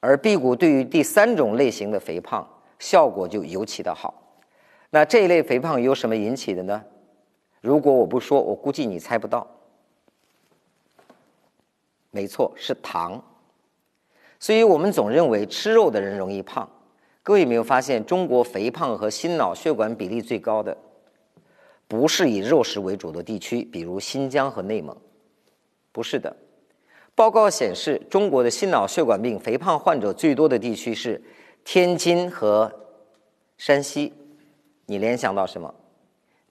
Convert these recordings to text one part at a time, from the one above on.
而辟谷对于第三种类型的肥胖效果就尤其的好。那这一类肥胖由什么引起的呢？如果我不说，我估计你猜不到。没错，是糖。所以我们总认为吃肉的人容易胖。各位有没有发现，中国肥胖和心脑血管比例最高的，不是以肉食为主的地区，比如新疆和内蒙，不是的。报告显示，中国的心脑血管病肥胖患者最多的地区是天津和山西。你联想到什么？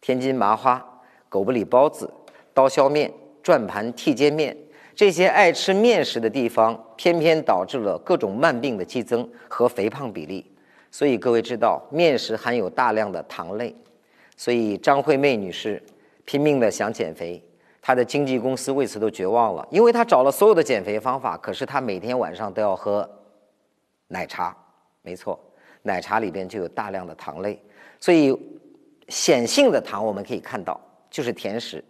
天津麻花、狗不理包子、刀削面、转盘剔尖面。这些爱吃面食的地方，偏偏导致了各种慢病的激增和肥胖比例。所以各位知道，面食含有大量的糖类。所以张惠妹女士拼命的想减肥，他的经纪公司为此都绝望了，因为他找了所有的减肥方法，可是他每天晚上都要喝奶茶。没错，奶茶里边就有大量的糖类。所以显性的糖我们可以看到就是甜食，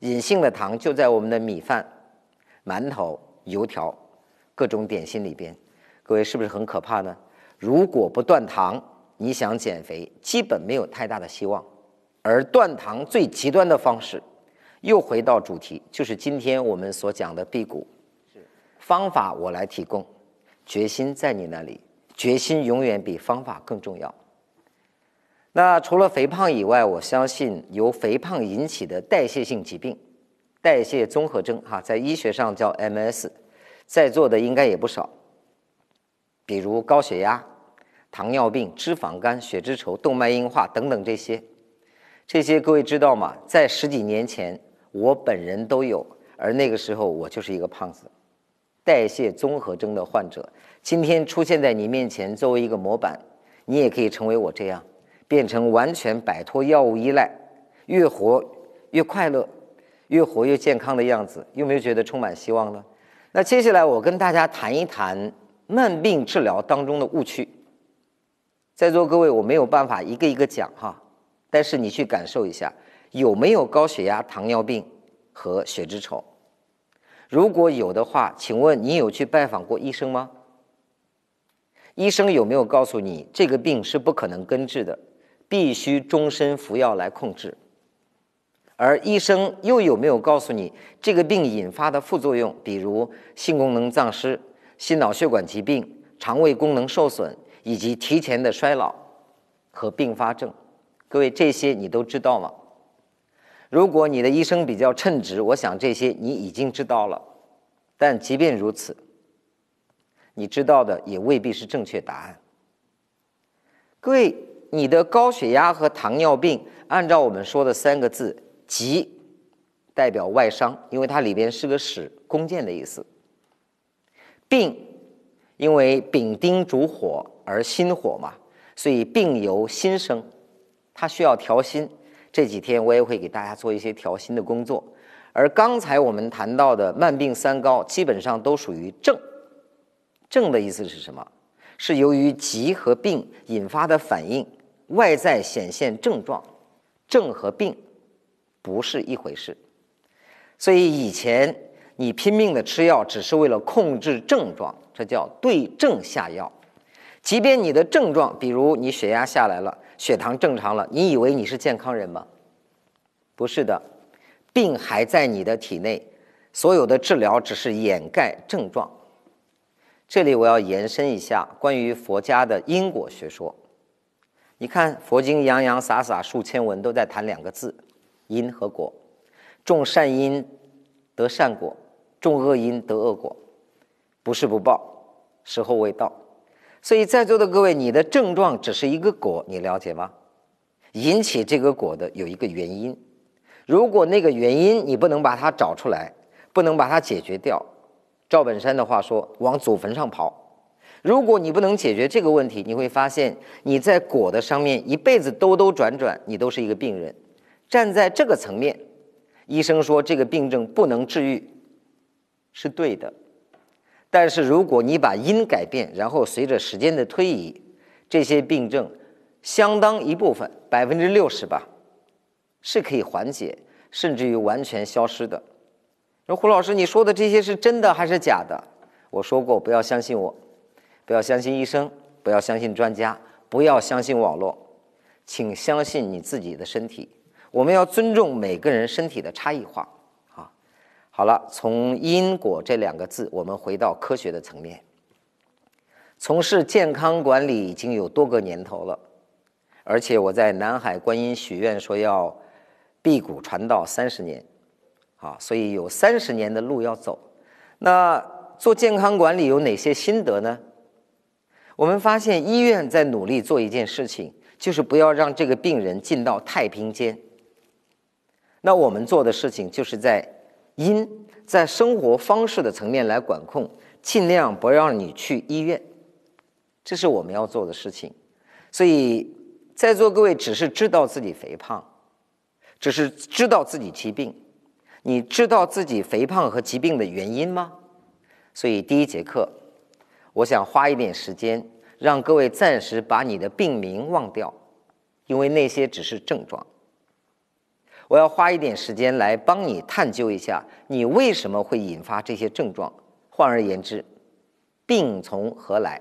隐性的糖就在我们的米饭。馒头、油条、各种点心里边，各位是不是很可怕呢？如果不断糖，你想减肥，基本没有太大的希望。而断糖最极端的方式，又回到主题，就是今天我们所讲的辟谷。方法我来提供，决心在你那里，决心永远比方法更重要。那除了肥胖以外，我相信由肥胖引起的代谢性疾病。代谢综合征，哈，在医学上叫 MS，在座的应该也不少。比如高血压、糖尿病、脂肪肝、血脂稠、动脉硬化等等这些，这些各位知道吗？在十几年前，我本人都有，而那个时候我就是一个胖子，代谢综合征的患者。今天出现在你面前，作为一个模板，你也可以成为我这样，变成完全摆脱药物依赖，越活越快乐。越活越健康的样子，有没有觉得充满希望呢？那接下来我跟大家谈一谈慢病治疗当中的误区。在座各位，我没有办法一个一个讲哈，但是你去感受一下，有没有高血压、糖尿病和血脂稠？如果有的话，请问你有去拜访过医生吗？医生有没有告诉你这个病是不可能根治的，必须终身服药来控制？而医生又有没有告诉你这个病引发的副作用，比如性功能丧失、心脑血管疾病、肠胃功能受损以及提前的衰老和并发症？各位，这些你都知道吗？如果你的医生比较称职，我想这些你已经知道了。但即便如此，你知道的也未必是正确答案。各位，你的高血压和糖尿病，按照我们说的三个字。疾代表外伤，因为它里边是个使弓箭的意思。病，因为丙丁主火而心火嘛，所以病由心生，它需要调心。这几天我也会给大家做一些调心的工作。而刚才我们谈到的慢病三高，基本上都属于症。症的意思是什么？是由于疾和病引发的反应，外在显现症状。症和病。不是一回事，所以以前你拼命的吃药，只是为了控制症状，这叫对症下药。即便你的症状，比如你血压下来了，血糖正常了，你以为你是健康人吗？不是的，病还在你的体内，所有的治疗只是掩盖症状。这里我要延伸一下关于佛家的因果学说。你看佛经洋洋洒洒数千文都在谈两个字。因和果，种善因得善果，种恶因得恶果，不是不报，时候未到。所以在座的各位，你的症状只是一个果，你了解吗？引起这个果的有一个原因，如果那个原因你不能把它找出来，不能把它解决掉，赵本山的话说，往祖坟上跑。如果你不能解决这个问题，你会发现你在果的上面一辈子兜兜转转，你都是一个病人。站在这个层面，医生说这个病症不能治愈，是对的。但是如果你把因改变，然后随着时间的推移，这些病症相当一部分百分之六十吧，是可以缓解，甚至于完全消失的。说胡老师，你说的这些是真的还是假的？我说过不要相信我，不要相信医生，不要相信专家，不要相信网络，请相信你自己的身体。我们要尊重每个人身体的差异化。好了，从因果这两个字，我们回到科学的层面。从事健康管理已经有多个年头了，而且我在南海观音许愿说要辟谷传道三十年，啊，所以有三十年的路要走。那做健康管理有哪些心得呢？我们发现医院在努力做一件事情，就是不要让这个病人进到太平间。那我们做的事情就是在因在生活方式的层面来管控，尽量不让你去医院。这是我们要做的事情，所以在座各位只是知道自己肥胖，只是知道自己疾病，你知道自己肥胖和疾病的原因吗？所以第一节课，我想花一点时间，让各位暂时把你的病名忘掉，因为那些只是症状。我要花一点时间来帮你探究一下，你为什么会引发这些症状。换而言之，病从何来？